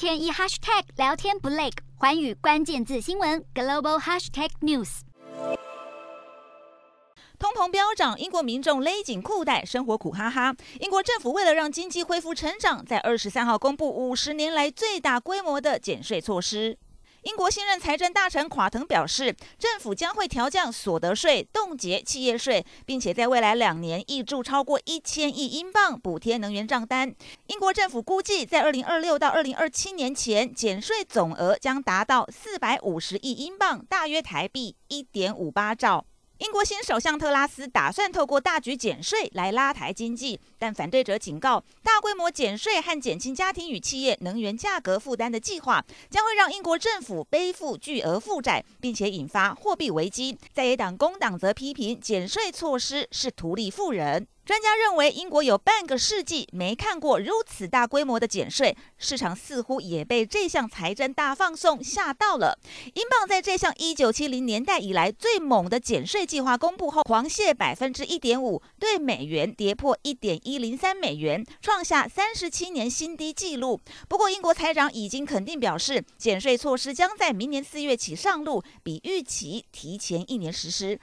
天一 hashtag 聊天不累，环宇关键字新闻 global hashtag news。通膨飙涨，英国民众勒紧裤带，生活苦哈哈。英国政府为了让经济恢复成长，在二十三号公布五十年来最大规模的减税措施。英国新任财政大臣垮腾表示，政府将会调降所得税、冻结企业税，并且在未来两年挹注超过一千亿英镑补贴能源账单。英国政府估计，在二零二六到二零二七年前，减税总额将达到四百五十亿英镑，大约台币一点五八兆。英国新首相特拉斯打算透过大举减税来拉抬经济，但反对者警告，大规模减税和减轻家庭与企业能源价格负担的计划，将会让英国政府背负巨额负债，并且引发货币危机。在野党工党则批评减税措施是图利富人。专家认为，英国有半个世纪没看过如此大规模的减税，市场似乎也被这项财政大放送吓到了。英镑在这项一九七零年代以来最猛的减税计划公布后，狂泻百分之一点五，对美元跌破一点一零三美元，创下三十七年新低纪录。不过，英国财长已经肯定表示，减税措施将在明年四月起上路，比预期提前一年实施。